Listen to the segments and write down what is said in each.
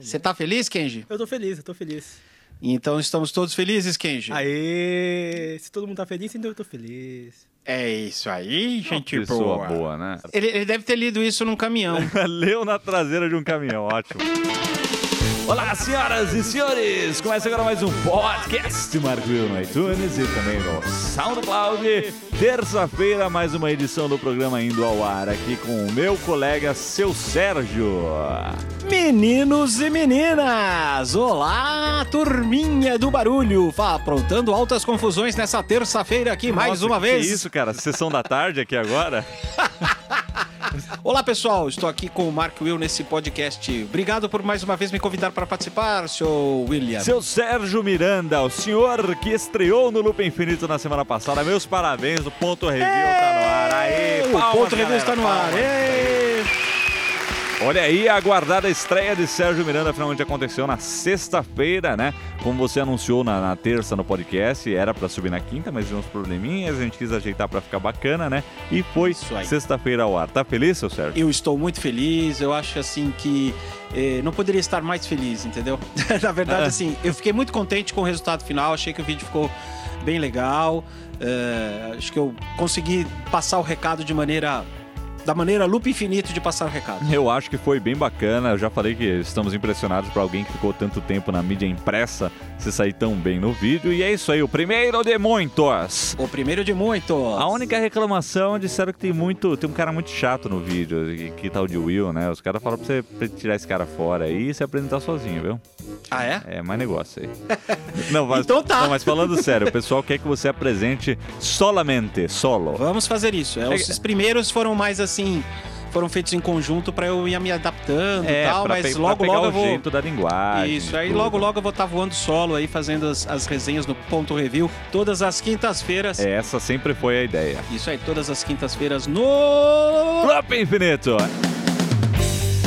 Você tá feliz, Kenji? Eu tô feliz, eu tô feliz. Então estamos todos felizes, Kenji? Aê! Se todo mundo tá feliz, então eu tô feliz. É isso aí, gente Uma pessoa boa. boa, né? Ele, ele deve ter lido isso num caminhão. Leu na traseira de um caminhão, ótimo. Olá, senhoras e senhores! Começa agora mais um podcast Marco Will no iTunes e também no SoundCloud. Terça-feira, mais uma edição do programa indo ao ar aqui com o meu colega, seu Sérgio. Meninos e meninas! Olá, turminha do barulho! Vá aprontando altas confusões nessa terça-feira aqui mais Nossa, uma vez. Que isso, cara? Sessão da tarde aqui agora? Olá, pessoal. Estou aqui com o Mark Will nesse podcast. Obrigado por mais uma vez me convidar para participar, seu William. Seu Sérgio Miranda, o senhor que estreou no Loop Infinito na semana passada. Meus parabéns, o Ponto Review tá no ar. O palmas, ponto review está no ar. palmas. Olha aí a aguardada estreia de Sérgio Miranda finalmente aconteceu na sexta-feira, né? Como você anunciou na, na terça no podcast, era pra subir na quinta, mas deu uns probleminhas, a gente quis ajeitar pra ficar bacana, né? E foi sexta-feira ao ar. Tá feliz, seu Sérgio? Eu estou muito feliz. Eu acho assim que eh, não poderia estar mais feliz, entendeu? Na verdade, Ah. assim, eu fiquei muito contente com o resultado final. Achei que o vídeo ficou bem legal. Eh, acho que eu consegui passar o recado de maneira da maneira loop infinito de passar o recado. Eu acho que foi bem bacana. Eu já falei que estamos impressionados por alguém que ficou tanto tempo na mídia impressa se sair tão bem no vídeo. E é isso aí, o primeiro de muitos. O primeiro de muitos. A única reclamação disseram que tem muito. Tem um cara muito chato no vídeo, que, que tal de Will, né? Os caras falaram pra você tirar esse cara fora aí e se apresentar sozinho, viu? Ah, é? É mais negócio aí. Não, mas, Então tá. não, mas falando sério, o pessoal quer que você apresente solamente, solo. Vamos fazer isso. É, É- Os primeiros foram mais assim, foram feitos em conjunto para eu ir me adaptando e tal, pra mas logo logo o eu vou jeito da linguagem. Isso, aí tudo. logo logo eu vou estar voando solo aí, fazendo as, as resenhas no Ponto Review, todas as quintas-feiras. É, Essa sempre foi a ideia. Isso aí, todas as quintas-feiras no... Loop Infinito!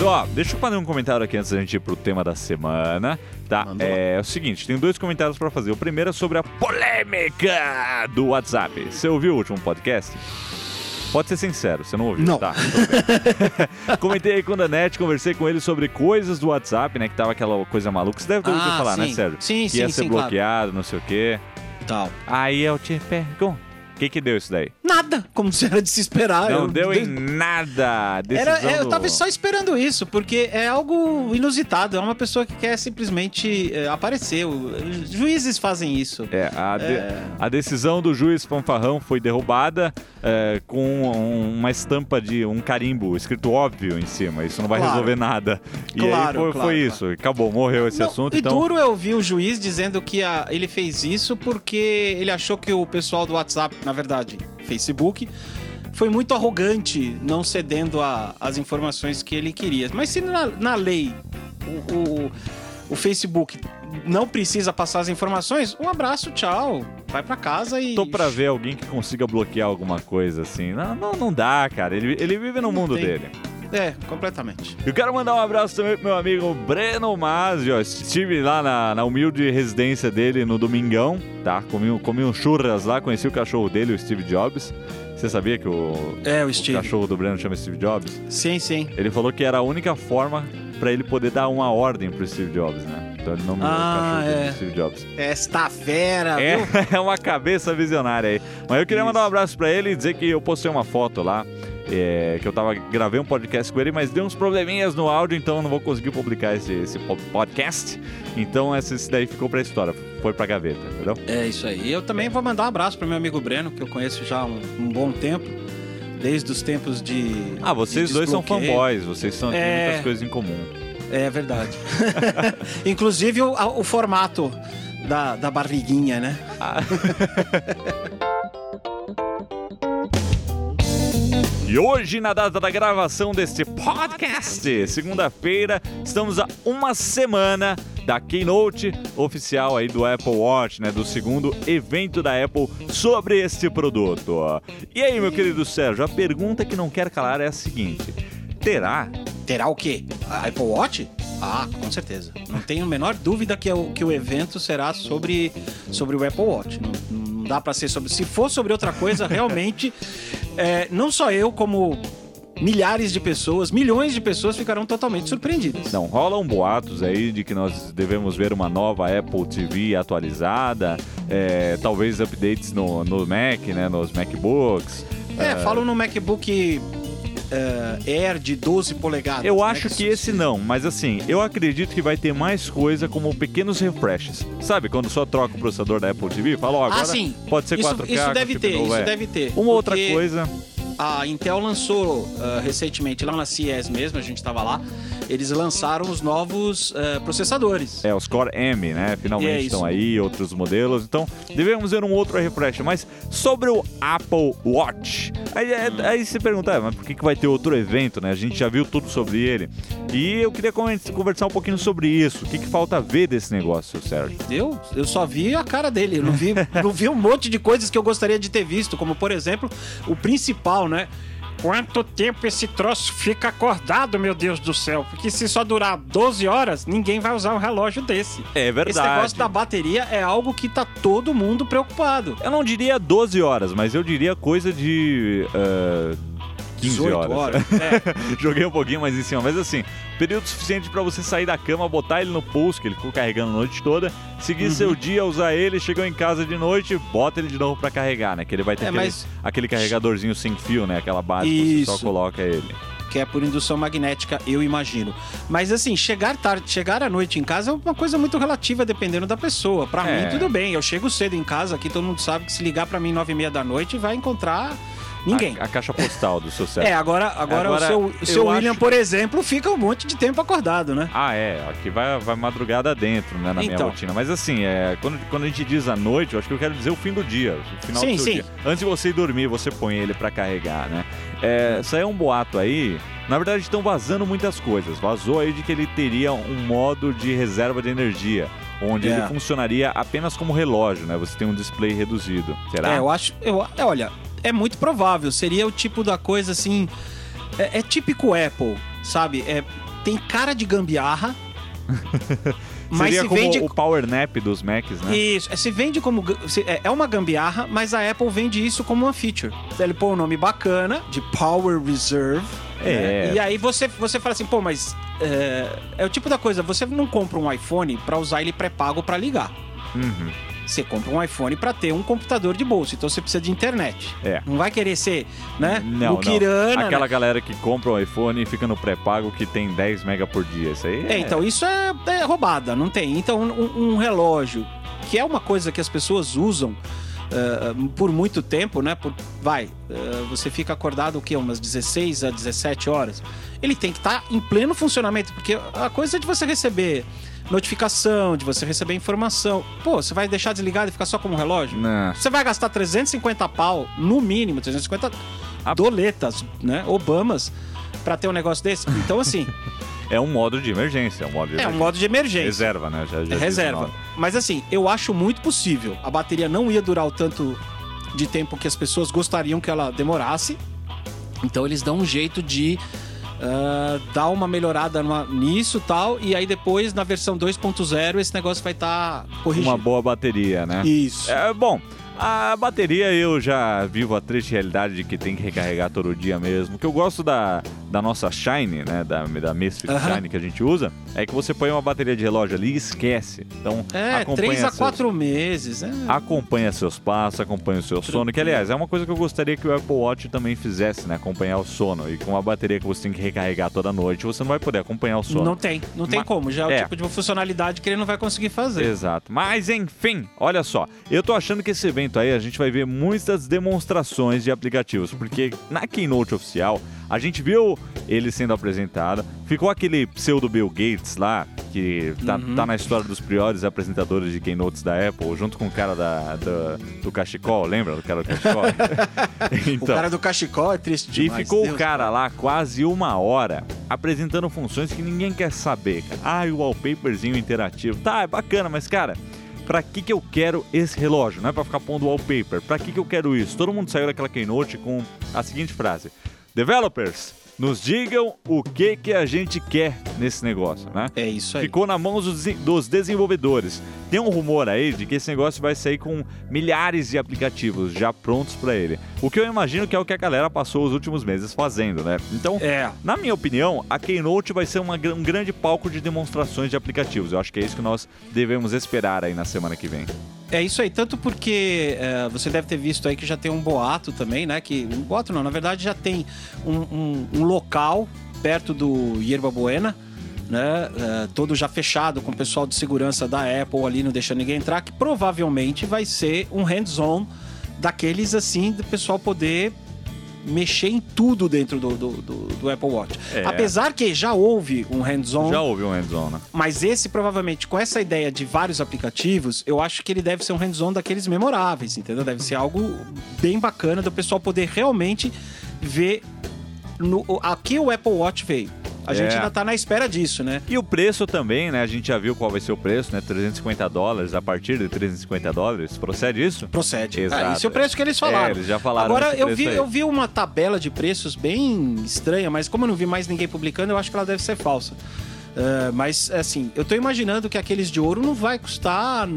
Então, ó, deixa eu fazer um comentário aqui antes da gente ir pro tema da semana, tá? É, o seguinte, tem dois comentários pra fazer. O primeiro é sobre a polêmica do WhatsApp. Você ouviu o último podcast? Pode ser sincero, você não ouviu? Não. Tá. Comentei aí com o Danete, conversei com ele sobre coisas do WhatsApp, né? Que tava aquela coisa maluca. Você deve ter ouvido Ah, falar, né, sim. Sérgio? Sim, que sim, ia ser sim, claro. bloqueado, não sei o quê. Tal. Aí eu te pergunto, que que deu isso daí? Nada, como se era de se esperar. Não eu... deu em nada. Era, Decisão é, eu do- tava só esperando isso, porque é algo inusitado. É uma pessoa que quer simplesmente é, aparecer. O- Juízes fazem isso. É, a, de- É. a decisão do juiz Fanfarrão foi derrubada é, com um- uma estampa de um carimbo escrito óbvio em cima. Isso não vai Claro. resolver nada. E aí Claro, foi, claro, foi claro. isso. Acabou, morreu esse Não, assunto. e Então, duro eu ouvir o juiz dizendo que a- ele fez isso porque ele achou que o pessoal do WhatsApp, na verdade, Facebook, foi muito arrogante, não cedendo a- as informações que ele queria. Mas se na, na lei o, o- o Facebook não precisa passar as informações, um abraço, tchau. Vai pra casa e. tô pra ver alguém que consiga bloquear alguma coisa assim. Não, não, não dá, cara. Ele, ele vive no Não mundo tem. dele. É, completamente. Eu quero mandar um abraço também pro meu amigo Breno Mazio. Estive lá na, na humilde residência dele no domingão, tá? Comi, um- comi um churras lá, conheci o cachorro dele, o Steve Jobs. Você sabia que o, É, o o cachorro do Breno chama Steve Jobs? Sim, sim. Ele falou que era a única forma pra ele poder dar uma ordem pro Steve Jobs, né? Então ele nomeou Ah, o cachorro é. Steve Jobs. Esta fera, É, viu? é uma cabeça visionária aí. Mas eu queria mandar um abraço pra ele e dizer que eu postei uma foto lá. É, que eu tava gravei um podcast com ele, mas deu uns probleminhas no áudio, então eu não vou conseguir publicar esse, esse po- podcast. Então esse, esse daí ficou pra história, foi pra gaveta, entendeu? É isso aí. Eu também vou mandar um abraço pro meu amigo Breno, que eu conheço já há um, um bom tempo. Desde os tempos de. Ah, vocês de dois são fanboys, vocês são, têm É. muitas coisas em comum. É verdade. Inclusive o, o formato da, da barriguinha, né? E hoje, na data da gravação deste podcast, segunda-feira, estamos a uma semana da keynote oficial aí do Apple Watch, né, do segundo evento da Apple sobre este produto. E aí, meu querido Sérgio, a pergunta que não quer calar é a seguinte: terá Terá o quê? A Apple Watch? Ah, com certeza. Não tenho a menor dúvida que o, que o evento será sobre, sobre o Apple Watch. Não, não dá pra ser sobre. Se for sobre outra coisa, realmente, é, não só eu, como milhares de pessoas, milhões de pessoas ficarão totalmente surpreendidas. Não, rolam boatos aí de que nós devemos ver uma nova Apple TV atualizada, é, talvez updates no, no Mac, né, nos MacBooks. É, falam no MacBook eh, Air de 12 polegadas. Eu né, acho que esse não, mas assim, eu acredito que vai ter mais coisa como pequenos refreshes. Sabe, quando só troca o processador da Apple TV, fala, ó, agora Ah, sim. pode ser Isso, 4K. isso deve chip ter, isso é. deve ter. Uma outra coisa, A Intel lançou ah, recentemente, lá na CES mesmo, a gente estava lá, eles lançaram os novos ah, processadores. é, os Core M, né, É finalmente isso. estão aí, outros modelos, então devemos ver um outro refresh. Mas sobre o Apple Watch, aí, é- aí você pergunta, ah, mas por que, que vai ter outro evento, né? A gente já viu tudo sobre ele. E eu queria conver- conversar um pouquinho sobre isso. O que, que falta ver desse negócio, Sérgio? Eu, eu só vi a cara dele, eu não vi, não vi um monte de coisas que eu gostaria de ter visto, como por exemplo, o principal, né? Quanto tempo esse troço fica acordado, meu Deus do céu? Porque se só durar 12 horas, ninguém vai usar um relógio desse. É verdade. Esse negócio da bateria é algo que tá todo mundo preocupado. Eu não diria 12 horas, mas eu diria coisa de. ah, 15 18 horas. horas. É. Joguei um pouquinho mais em cima, mas assim, período suficiente pra você sair da cama, botar ele no pulso, que ele ficou carregando a noite toda, seguir Uhum. seu dia, usar ele, chegou em casa de noite, bota ele de novo pra carregar, né? Que ele vai ter É, aquele, mas- aquele carregadorzinho sem fio, né? Aquela base que você só Isso. coloca ele. que é por indução magnética, eu imagino. Mas assim, chegar tarde, chegar à noite em casa é uma coisa muito relativa dependendo da pessoa. Pra É. mim tudo bem, eu chego cedo em casa, aqui todo mundo sabe que se ligar pra mim nove e meia da noite vai encontrar ninguém. A, a caixa postal do seu cérebro. É, agora, agora, Agora, o seu, o seu eu William, acho- por exemplo, fica um monte de tempo acordado, né? Ah, é. Aqui vai, vai madrugada dentro, né, na minha Então. rotina. Mas assim, é, quando, quando a gente diz a noite, eu acho que eu quero dizer o fim do dia. O final Sim, do sim. dia. Antes de você ir dormir, você põe ele pra carregar, né? É, saiu um boato aí. Na verdade, estão vazando muitas coisas. Vazou aí de que ele teria um modo de reserva de energia. Onde É. ele funcionaria apenas como relógio, né? Você tem um display reduzido. Será? É, eu acho. Eu, é, olha, é muito provável. Seria o tipo da coisa assim. É, é típico Apple, sabe? É, tem cara de gambiarra. mas Seria se como vende. o power nap dos Macs, né? Isso, é, se vende como. É é uma gambiarra, mas a Apple vende isso como uma feature. Ele põe um nome bacana, de Power Reserve. É. né? E aí você, você fala assim, pô, mas. É, é o tipo da coisa, você não compra um iPhone pra usar ele pré-pago pra ligar. Uhum. Você compra um iPhone pra ter um computador de bolso, então você precisa de internet. É. Não vai querer ser, né? Não, não. Aquela né? galera que compra o iPhone e fica no pré-pago que tem 10 mega por dia. Isso aí É, então isso é, é roubada, não tem. Então um, um relógio, que é uma coisa que as pessoas usam eh, por muito tempo, né? Por, vai, eh, você fica acordado o quê? Umas 16 a 17 horas. Ele tem que estar em pleno funcionamento, porque a coisa é de você receber notificação, de você receber informação. Pô, você vai deixar desligado e ficar só como um relógio? Não. Você vai gastar 350 pau, no mínimo, 350 A- doletas, né? Obamas, pra ter um negócio desse. Então, assim, É um modo de emergência. É um modo de é um emergência. modo de emergência. Reserva, né? Já, já É o reserva. Mas assim, eu acho muito possível. A bateria não ia durar o tanto de tempo que as pessoas gostariam que ela demorasse. Então eles dão um jeito de ah, dar uma melhorada numa- nisso e tal. E aí depois, na versão 2.0, esse negócio vai estar corrigido. Uma boa bateria, né? Isso. É, bom, a bateria eu já vivo a triste realidade de que tem que recarregar todo dia mesmo. O que eu gosto da, da nossa Shine, né? Da, da Misfit Aham. Shine que a gente usa, é que você põe uma bateria de relógio ali e esquece. Então, É, acompanha 3 a seus- 4 meses. É. acompanha seus passos, acompanha o seu sono, que aliás é uma coisa que eu gostaria que o Apple Watch também fizesse, né? Acompanhar o sono. E com uma bateria que você tem que recarregar toda noite, você não vai poder acompanhar o sono. Não tem, não tem Ma- como. Já é o é. tipo de funcionalidade que ele não vai conseguir fazer. Exato. Mas enfim, olha só. Eu tô achando que esse evento aí a gente vai ver muitas demonstrações de aplicativos, porque na keynote oficial a gente viu ele sendo apresentado, ficou aquele pseudo Bill Gates lá, que tá, Uhum. tá na história dos piores apresentadores de keynotes da Apple, junto com o cara da, da- do cachecol, lembra do cara do cachecol? O cara do cachecol é triste E demais. ficou o Deus cara lá quase uma hora apresentando funções que ninguém quer saber, cara. Ah, e o wallpaperzinho interativo. Tá, é bacana, mas cara, pra que que eu quero esse relógio? Não é pra ficar pondo wallpaper. Pra que que eu quero isso? Todo mundo saiu daquela keynote com a seguinte frase: Developers, nos digam o que que a gente quer nesse negócio, né? É isso aí. Ficou na mão dos, dos desenvolvedores. Tem um rumor aí de que esse negócio vai sair com milhares de aplicativos já prontos para ele. O que eu imagino que é o que a galera passou os últimos meses fazendo, né? Então, É. na minha opinião, a Keynote vai ser uma um grande palco de demonstrações de aplicativos. Eu acho que é isso que nós devemos esperar aí na semana que vem. É isso aí, tanto porque é, você deve ter visto aí que já tem um boato também, né? Que um boato não, na verdade já tem um, um- um local perto do Yerba Buena, né? é, todo já fechado com o pessoal de segurança da Apple ali, não deixando ninguém entrar, que provavelmente vai ser um hands-on daqueles assim do pessoal poder mexer em tudo dentro do, do, do- do Apple Watch. É. Apesar que já houve um hands-on Já ouviu um hands-on, né? mas esse, provavelmente, com essa ideia de vários aplicativos, eu acho que ele deve ser um hands-on daqueles memoráveis, entendeu? Deve ser algo bem bacana do pessoal poder realmente ver no, o- a que o Apple Watch veio. A É. gente ainda tá na espera disso, né? E o preço também, né? A gente já viu qual vai ser o preço, né? 350 dólares, a partir de 350 dólares. Procede isso? Procede. Exato. Ah, esse é o preço que eles falaram. É, eles já falaram Agora, eu vi, aí. eu vi uma tabela de preços bem estranha, mas como eu não vi mais ninguém publicando, eu acho que ela deve ser falsa. Ah, mas, assim, eu tô imaginando que aqueles de ouro não vai custar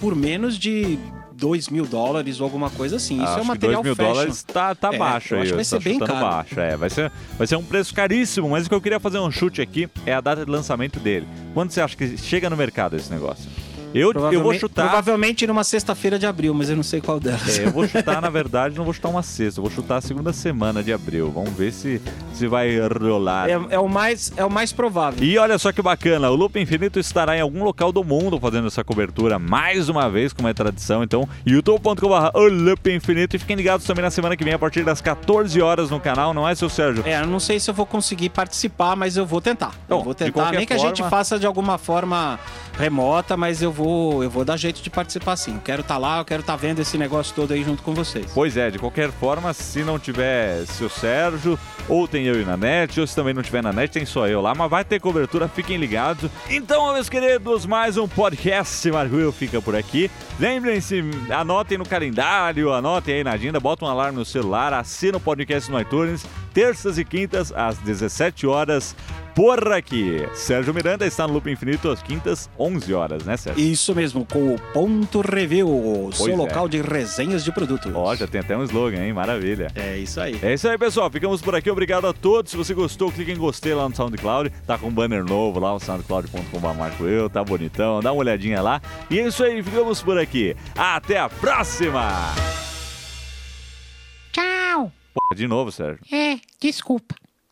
por menos de 2 mil dólares ou alguma coisa assim. Isso Acho é um material 2 mil fashion. dólares tá, tá É, baixo eu aí. acho que vai ser bem caro. baixo. É, vai ser, vai ser um preço caríssimo, mas o que eu queria fazer um chute aqui é a data de lançamento dele. Quando você acha que chega no mercado esse negócio? Eu, eu vou chutar. Provavelmente numa sexta-feira de abril, mas eu não sei qual delas. É, eu vou chutar, na verdade, não vou chutar uma sexta, eu vou chutar a segunda semana de abril. Vamos ver se, se vai rolar. É, é o mais, é o mais provável. E olha só que bacana, o Loop Infinito estará em algum local do mundo fazendo essa cobertura mais uma vez, como é tradição. Então, youtube.com.br Loop Infinito. E fiquem ligados também na semana que vem, a partir das 14 horas no canal, não é, seu Sérgio? É, eu não sei se eu vou conseguir participar, mas eu vou tentar. Eu vou tentar, nem que a gente forma- faça de alguma forma remota, mas eu vou, eu vou dar jeito de participar sim. Eu quero estar lá, eu quero estar vendo esse negócio todo aí junto com vocês. Pois é, de qualquer forma, se não tiver seu Sérgio, ou tem eu e na net, ou se também não tiver na net, tem só eu lá, mas vai ter cobertura, fiquem ligados. Então, meus queridos, mais um podcast Marvel fica por aqui. Lembrem-se, anotem no calendário, anotem aí na agenda, bota um alarme no celular, assina o podcast no iTunes, terças e quintas, às 17 horas, por aqui. Sérgio Miranda está no Loop Infinito às quintas, 11 horas, né, Sérgio? Isso mesmo, com o Ponto Review, o seu é. local de resenhas de produtos. Ó, já tem até um slogan, hein? Maravilha. É isso aí. É isso aí, pessoal. Ficamos por aqui. Obrigado a todos. Se você gostou, clique em gostei lá no SoundCloud. Tá com um banner novo lá, o soundcloud.com.br Marco Eu. Tá bonitão. Dá uma olhadinha lá. E é isso aí. Ficamos por aqui. Até a próxima! Tchau. Pô, de novo, Sérgio. É, desculpa.